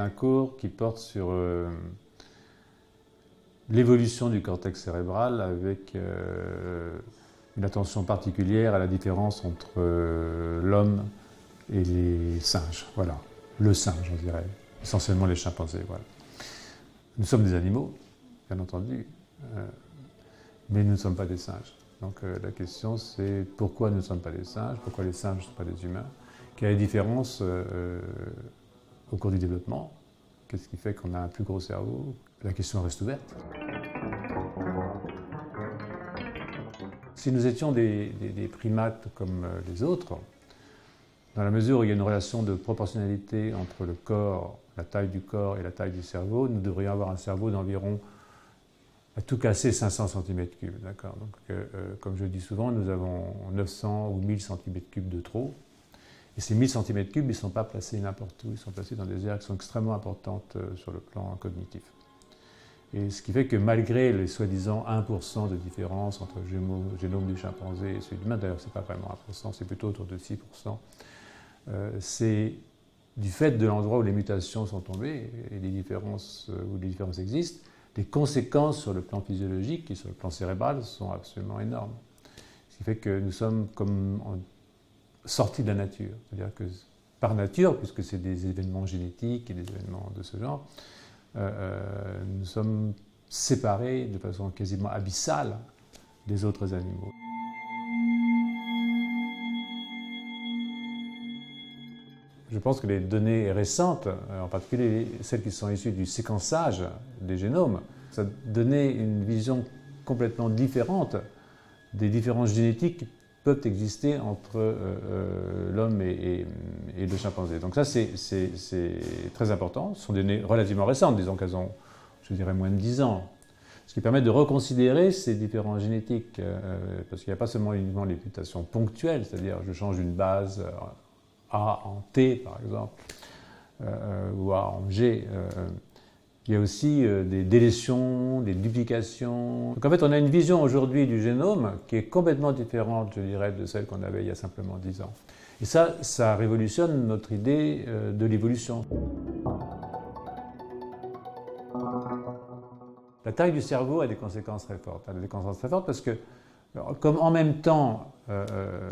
un cours qui porte sur euh, l'évolution du cortex cérébral avec euh, une attention particulière à la différence entre euh, l'homme et les singes. Voilà, le singe, on dirait, essentiellement les chimpanzés. Voilà. Nous sommes des animaux, bien entendu, mais nous ne sommes pas des singes. Donc la question c'est pourquoi nous ne sommes pas des singes, pourquoi les singes ne sont pas des humains, quelle est la différence au cours du développement. Qu'est-ce qui fait qu'on a un plus gros cerveau? La question reste ouverte. Si nous étions des, primates comme euh, les autres, dans la mesure où il y a une relation de proportionnalité entre le corps, la taille du corps et la taille du cerveau, nous devrions avoir un cerveau d'environ, à tout casser, 500 cm3. D'accord? Donc, euh, euh, comme je dis souvent, nous avons 900 ou 1000 cm3 de trop. Et ces 1000 cm3, ils ne sont pas placés n'importe où, ils sont placés dans des aires qui sont extrêmement importantes euh, sur le plan cognitif. Et ce qui fait que malgré les soi-disant 1% de différence entre le génome du chimpanzé et celui de l'humain, d'ailleurs ce n'est pas vraiment 1%, c'est plutôt autour de 6%, euh, c'est du fait de l'endroit où les mutations sont tombées et les différences, euh, où les différences existent, les conséquences sur le plan physiologique et sur le plan cérébral sont absolument énormes. Ce qui fait que nous sommes comme sortis de la nature. C'est-à-dire que par nature, puisque c'est des événements génétiques et des événements de ce genre, euh, euh, nous sommes séparés de façon quasiment abyssale des autres animaux. Je pense que les données récentes, euh, en particulier celles qui sont issues du séquençage des génomes, ça donnait une vision complètement différente des différences génétiques peuvent exister entre euh, euh, l'homme et, le chimpanzé. Donc ça, c'est très important. Ce sont des données relativement récentes, disons qu'elles ont, je dirais, moins de 10 ans. Ce qui permet de reconsidérer ces différences génétiques, euh, parce qu'il n'y a pas seulement uniquement les mutations ponctuelles, c'est-à-dire je change une base A en T, par exemple, ou A en G. Il y a aussi euh, des délétions, des duplications. Donc en fait, on a une vision aujourd'hui du génome qui est complètement différente, je dirais, de celle qu'on avait il y a simplement 10 ans. Et ça, ça révolutionne notre idée euh, de l'évolution. La taille du cerveau a des conséquences très fortes. Elle a des conséquences très fortes parce que, comme en même temps, euh,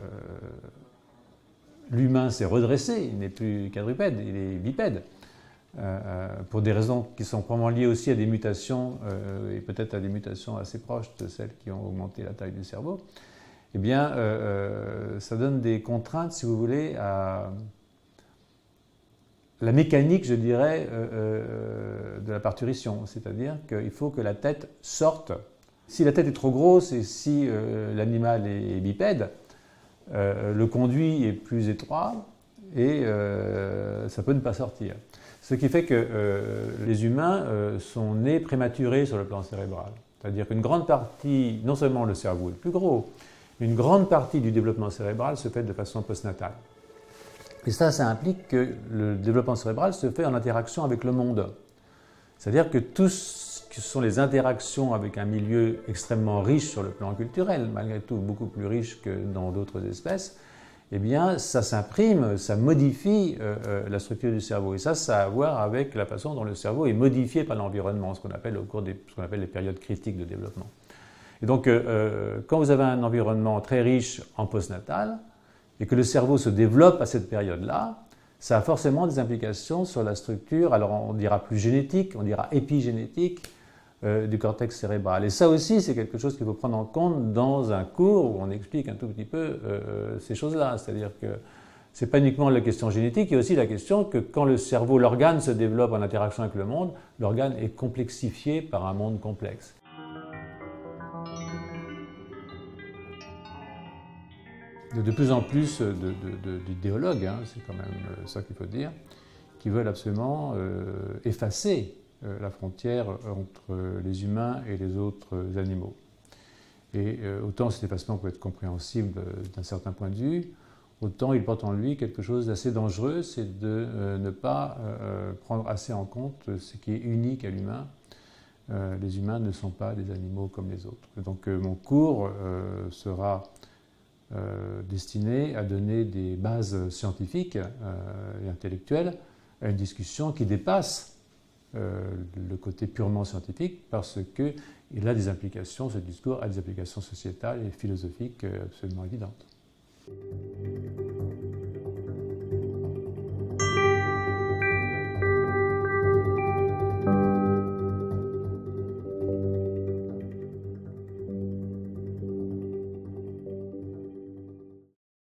l'humain s'est redressé, il n'est plus quadrupède, il est bipède. Euh, euh, pour des raisons qui sont probablement liées aussi à des mutations, euh, et peut-être à des mutations assez proches de celles qui ont augmenté la taille du cerveau, eh bien, ça donne des contraintes, si vous voulez, à la mécanique, je dirais, de la parturition. C'est-à-dire qu'il faut que la tête sorte. Si la tête est trop grosse et si l'animal est bipède, le conduit est plus étroit et ça peut ne pas sortir. Ce qui fait que euh, les humains euh, sont nés prématurés sur le plan cérébral. C'est-à-dire qu'une grande partie, non seulement le cerveau est plus gros, mais une grande partie du développement cérébral se fait de façon postnatale. Et ça, ça implique que le développement cérébral se fait en interaction avec le monde. C'est-à-dire que tout ce qui sont les interactions avec un milieu extrêmement riche sur le plan culturel, malgré tout beaucoup plus riche que dans d'autres espèces, eh bien, ça s'imprime, ça modifie euh, euh, la structure du cerveau. Et ça, ça a à voir avec la façon dont le cerveau est modifié par l'environnement, ce qu'on appelle au cours des, ce qu'on appelle les périodes critiques de développement. Et donc, euh, quand vous avez un environnement très riche en postnatal, et que le cerveau se développe à cette période-là, ça a forcément des implications sur la structure, alors on dira plus génétique, on dira épigénétique, euh, du cortex cérébral. Et ça aussi, c'est quelque chose qu'il faut prendre en compte dans un cours où on explique un tout petit peu euh, euh, ces choses-là. C'est-à-dire que ce n'est pas uniquement la question génétique, il y a aussi la question que quand le cerveau, l'organe se développe en interaction avec le monde, l'organe est complexifié par un monde complexe. De, plus en plus d'idéologues, hein, c'est quand même ça qu'il faut dire, qui veulent absolument effacer la frontière entre les humains et les autres animaux. Et euh, autant cet effacement peut être compréhensible euh, d'un certain point de vue, autant il porte en lui quelque chose d'assez dangereux, c'est de ne pas prendre assez en compte ce qui est unique à l'humain. les humains ne sont pas des animaux comme les autres. donc mon cours sera destiné à donner des bases scientifiques et intellectuelles à une discussion qui dépasse le côté purement scientifique parce qu'il a des implications, ce discours a des implications sociétales et philosophiques absolument évidentes.